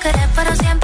Querer para siempre,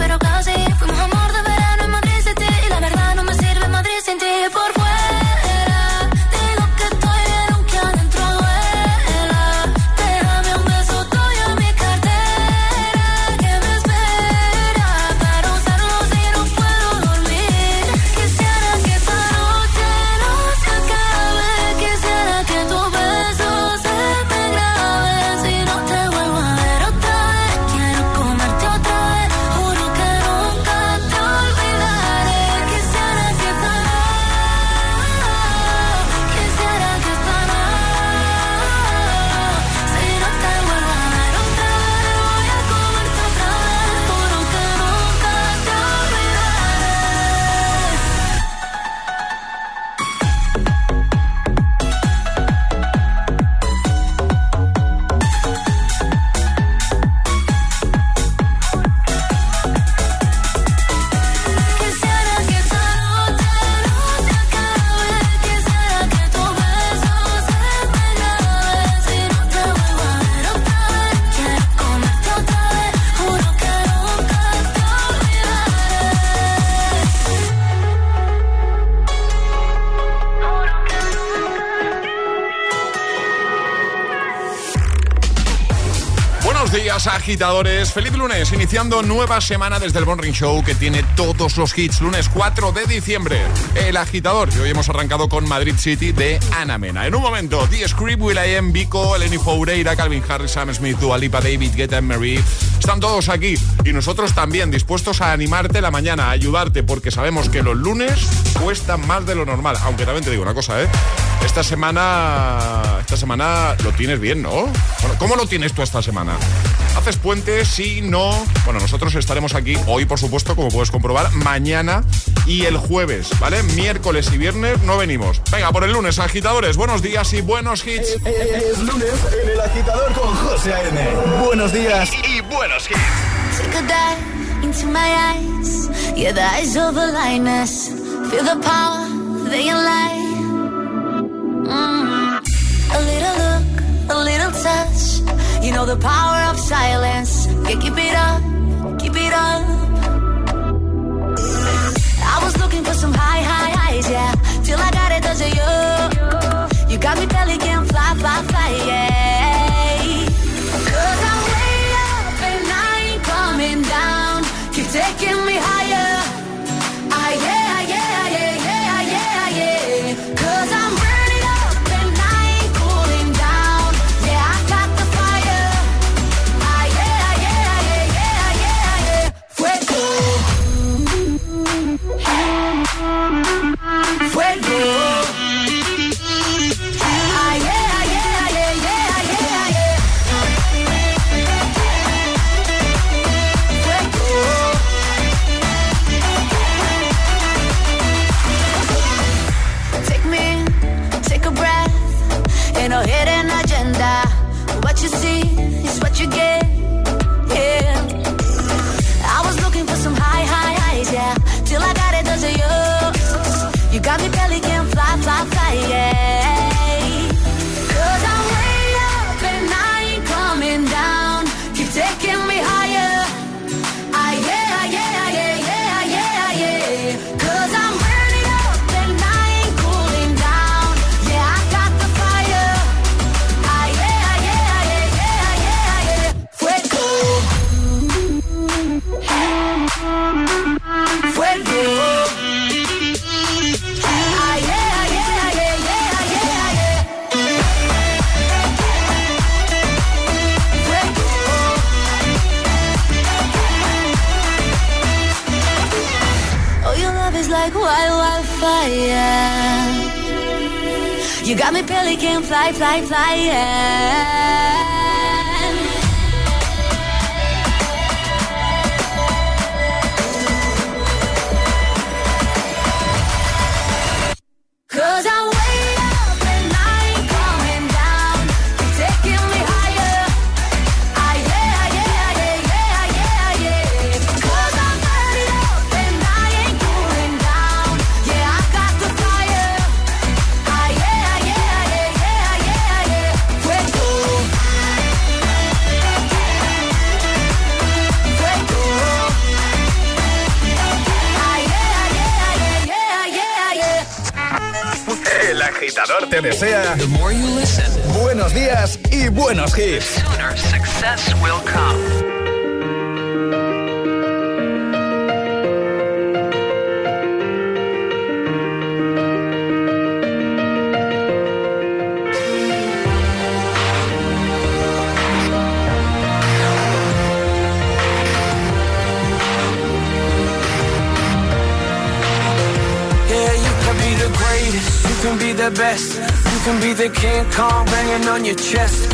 agitadores. Feliz lunes, iniciando nueva semana desde el Morning Show que tiene todos los hits. Lunes 4 de diciembre, El Agitador. Y hoy hemos arrancado con Madrid City de Ana Mena. En un momento, The Script, Will.i.am, Vico, Eleni Foureira, Calvin Harris, Sam Smith, Dua Lipa, David Guetta, Mary. Están todos aquí y nosotros también dispuestos a animarte la mañana, a ayudarte, porque sabemos que los lunes cuestan más de lo normal. Aunque también te digo una cosa, ¿eh? Esta semana, esta semana lo tienes bien, ¿no? Bueno, ¿cómo lo tienes tú esta semana? ¿Haces puente? Sí, no. Bueno, nosotros estaremos aquí hoy, por supuesto, como puedes comprobar, mañana y el jueves, ¿vale? Miércoles y viernes no venimos. Venga, por el lunes, agitadores, buenos días y buenos hits. Es, es, lunes en el agitador con José A.M. Buenos días y, y buenos hits. Take a dive into my eyes. Yeah, the eyes of a lioness. Feel the power, they. You know the power of silence. Yeah, keep it up, keep it up. I was looking for some high, high highs, yeah. Till I got it, cause of you. You got me belly belly can fly, fly, fly, yeah. Y buenos hits. sooner success will come. Yeah, you can be the greatest, you can be the best, you can be the King Kong banging on your chest.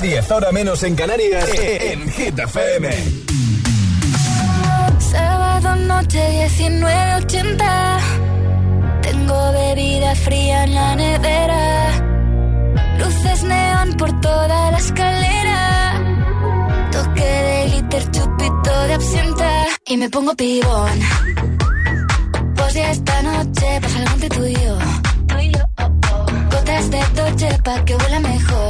A 10, ahora menos en Canarias, en Hit FM. Sábado noche 1980. Tengo bebida fría en la nevera. Luces neón por toda la escalera. Toque de glitter, chupito de absenta. Y me pongo pibón. Pues ya esta noche pasa algo entre tú y yo. Gotas de Dolce pa' que huela mejor.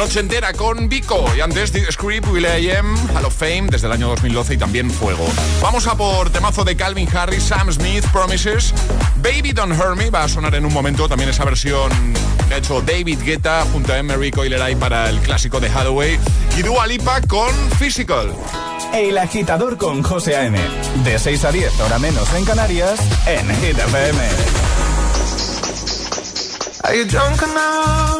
Noche entera con Vico y antes The Script, Will I Am, Hall of Fame desde el año 2012 y también Fuego. Vamos a por temazo de Calvin Harris, Sam Smith, Promises. Baby Don't Hurt Me va a sonar en un momento. También esa versión que ha hecho David Guetta junto a Emery Coileray para el clásico de Hathaway. Y Dua Lipa con Physical. El agitador con José A.M. De 6 a 10, ahora menos en Canarias, en Hit FM. Are you drunk enough?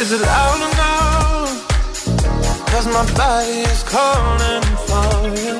Is it loud enough? Cause my body is calling for you.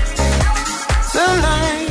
Cause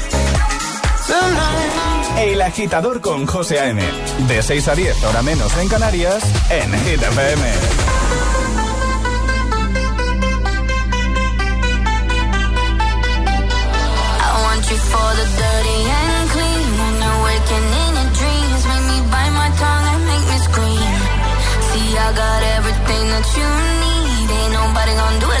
El agitador con José A.M. De 6 a 10, hora menos en Canarias, en Hit. I want you for the dirty and clean. When you're waking in your dreams, make me bite my tongue and make me scream. See, I got everything that you need. Ain't nobody gonna do it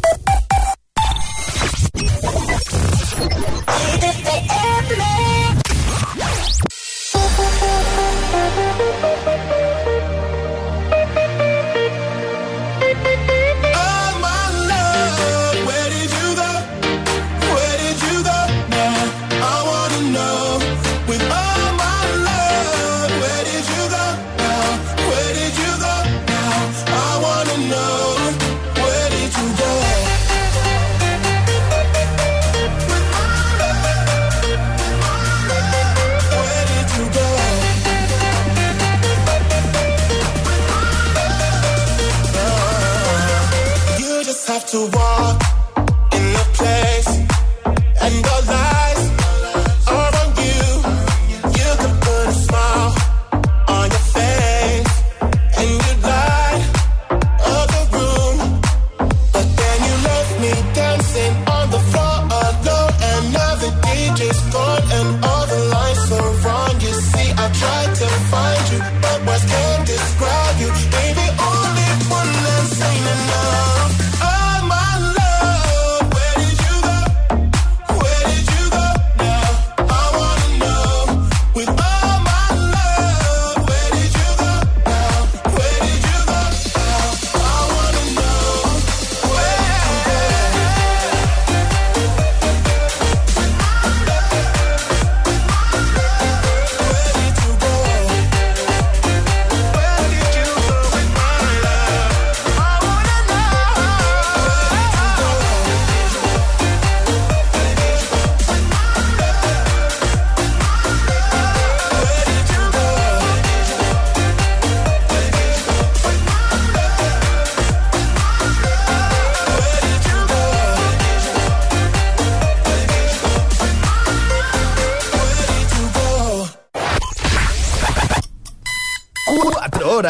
Have to walk.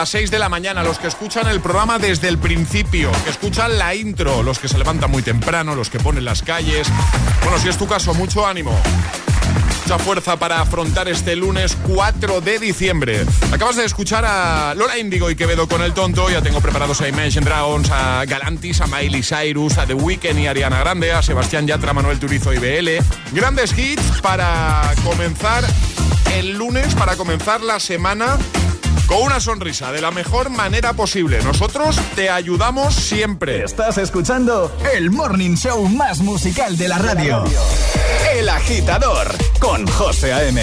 las 6 de la mañana, los que escuchan el programa desde el principio, que escuchan la intro, los que se levantan muy temprano, los que ponen las calles. Bueno, si es tu caso, mucho ánimo. Mucha fuerza para afrontar este lunes 4 de diciembre. Acabas de escuchar a Lola Índigo y Quevedo con el tonto. Ya tengo preparados a Imagine Dragons, a Galantis, a Miley Cyrus, a The Weeknd y Ariana Grande, a Sebastián Yatra, Manuel Turizo y BL. Grandes hits para comenzar el lunes, para comenzar la semana con una sonrisa de la mejor manera posible. Nosotros te ayudamos siempre. Estás escuchando el morning show más musical de la radio. El agitador con José A.M.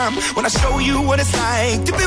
Time when I show you what it's like to be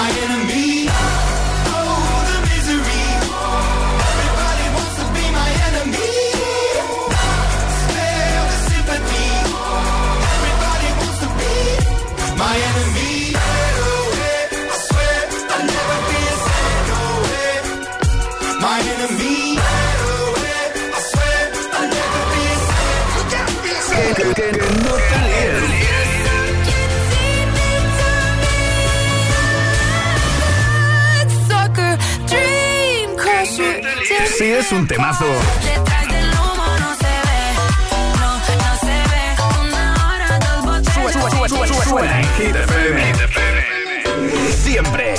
my enemy. Hora, dos botellas. Suena en Hit FM. Siempre.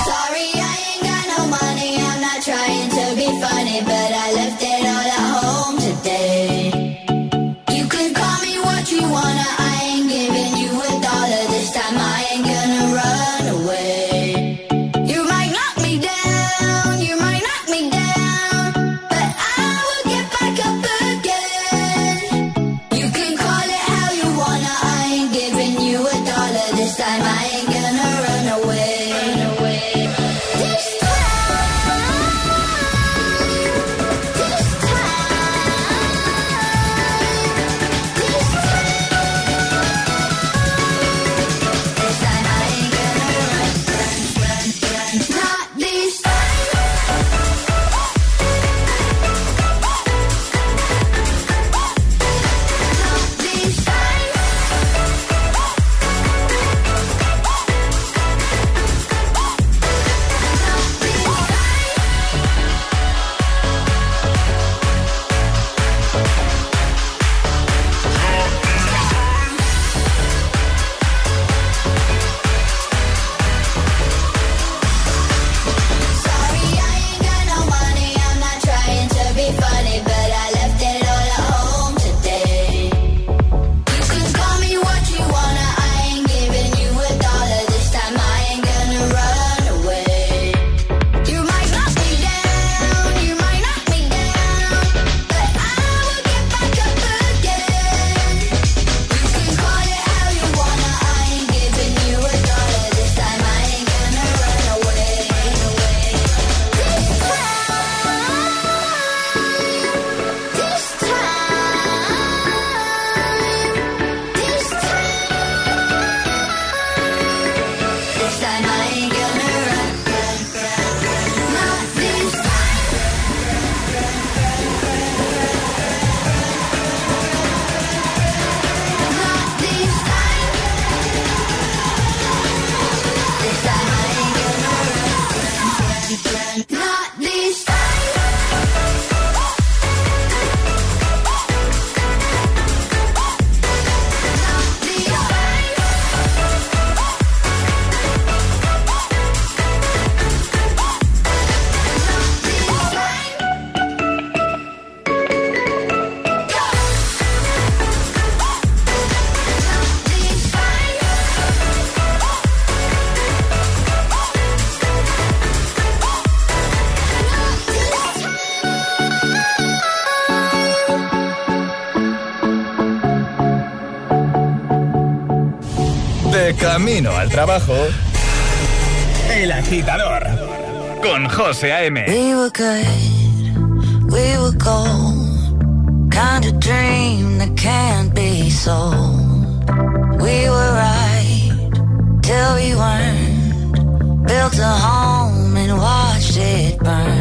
camino al trabajo. El agitador con José A.M. We were good, we were gold. Kind of dream that can't be sold. We were right till we weren't. Built a home and watched it burn.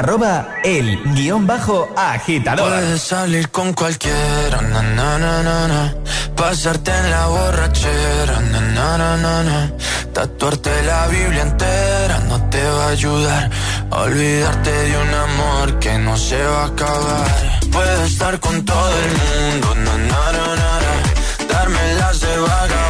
Arroba el guion bajo agitador. Puedes salir con cualquiera, na, na, na, pasarte en la borrachera, na, tatuarte la Biblia entera no te va a ayudar. Olvidarte de un amor que no se va a acabar. Puedes estar con todo el mundo, darme las de vagabundo,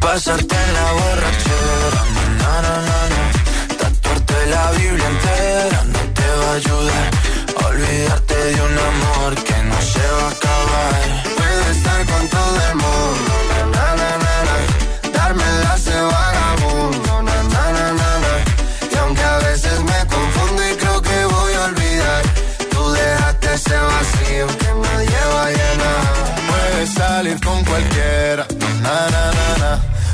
Pasarte en la borrachera, na, na, na, na, la Biblia entera no te va a ayudar. Olvidarte de un amor que no se va a acabar. Puedes estar con todo el mundo, na, na, na, na, darme de vagabundo, na, na, na, na, y aunque a veces me confundo y creo que voy a olvidar, tú dejaste ese vacío que nadie va a llenar. Puedes salir con na.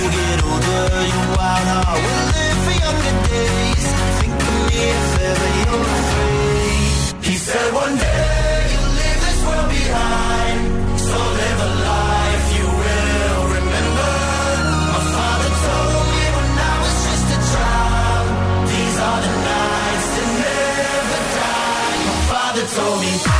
you get older, your wild heart will live for younger days. Think of me if ever you're afraid. He said one day you'll leave this world behind, so live a life you will remember. My father told me when I was just a child, these are the nights that never die. My father told me.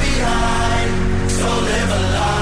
behind. So live a life.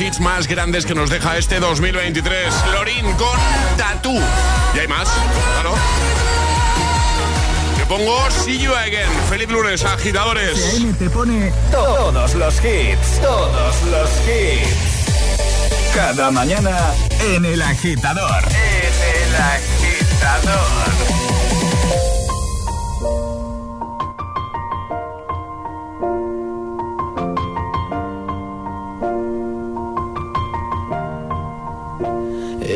los hits más grandes que nos deja este 2023. Lorin con Tatú. Y hay más, claro. Te pongo See You Again. Feliz lunes, agitadores. Te pone todos los hits, todos los hits. Cada mañana en el agitador. En el agitador.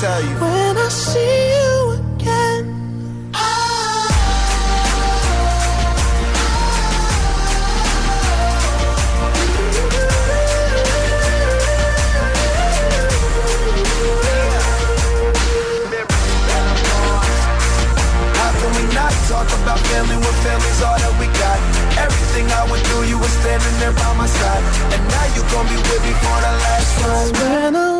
tell you. When I see you again. how can we not talk about family when family's all that we got. Everything I would do, you were standing there by my side. And now you're gonna be with me for the last one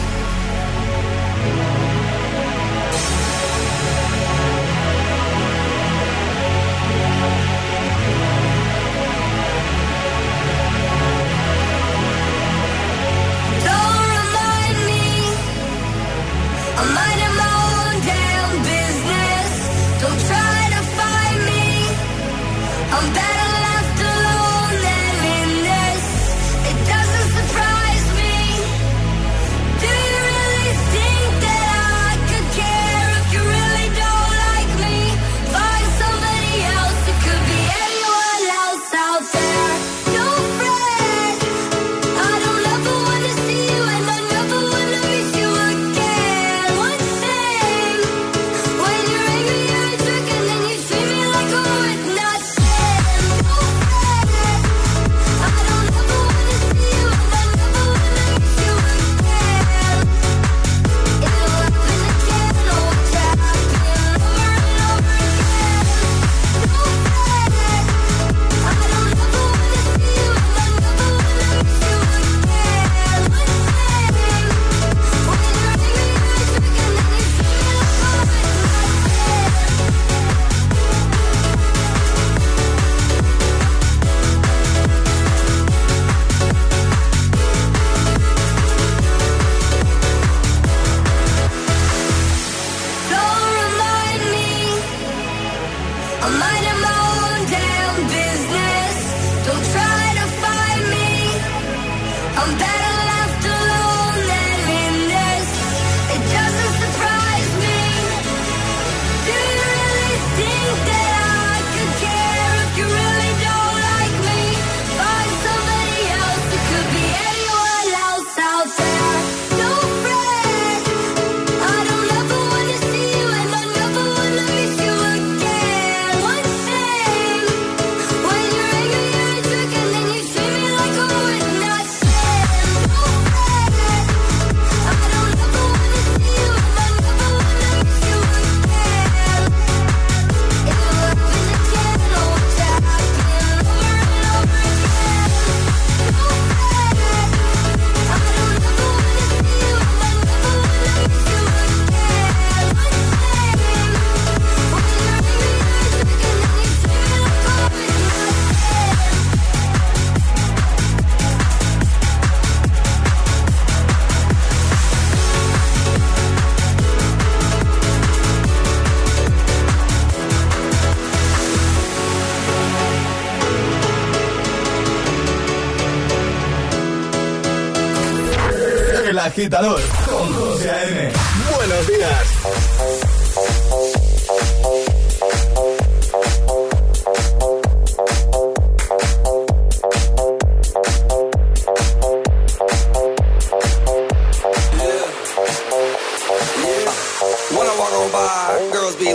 agitador con José A.M. Buenos días.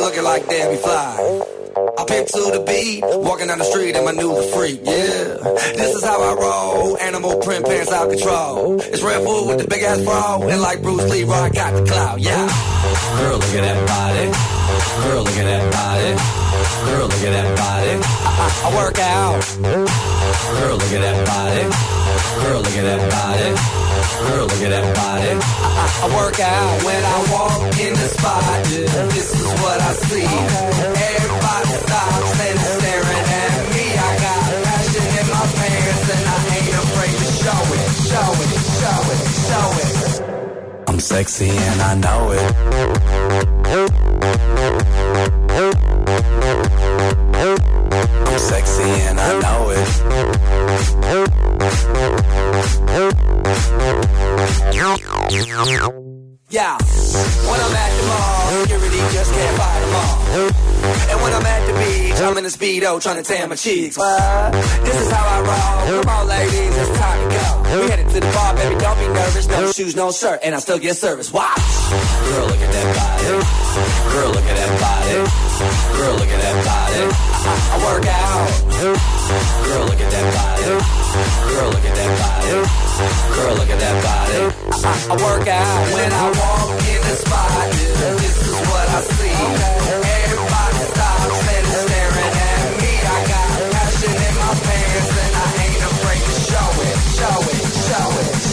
looking like Debbie Fly. I pick to the beat, walking down the street and my new freak. Yeah is out of control. It's Redfoo with the big ass bra. And like Bruce Lee, I got the clout, yeah. Girl, look at that body. Girl, look at that body. Girl, look at that body. I, I, I work out. Girl, look at that body. Girl, look at that body. Girl, look at that body. I, I, work out. When I walk in the spot, this is what I see. Everybody stops and staring at I'm sexy and I know it. I'm sexy and I know it. Yeah, when I'm at the mall, security just can't fight them all. And when I'm at the beach, I'm in a speedo trying to tan my cheeks. What? This to the bar, baby, don't be nervous. No shoes, no shirt, and I still get service. Watch. Girl, look at that body. Girl, look at that body. Girl, look at that body. I, I work out. Girl, look at that body. Girl, look at that body. Girl, look at that body. I, I, work out when I walk in the spot. This is what I see. Everybody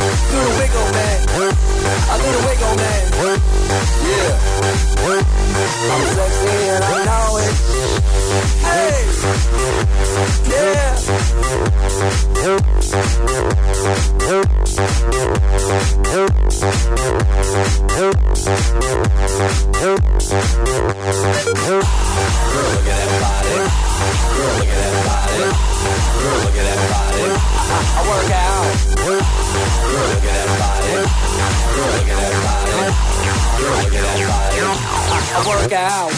Wiggle, man. Do the wiggle, man. Yeah. I'm sexy and I know it. Hey. Yeah. Girl, look at that body. Girl, look at that body. Girl, look at that body. I, I work out. I work out.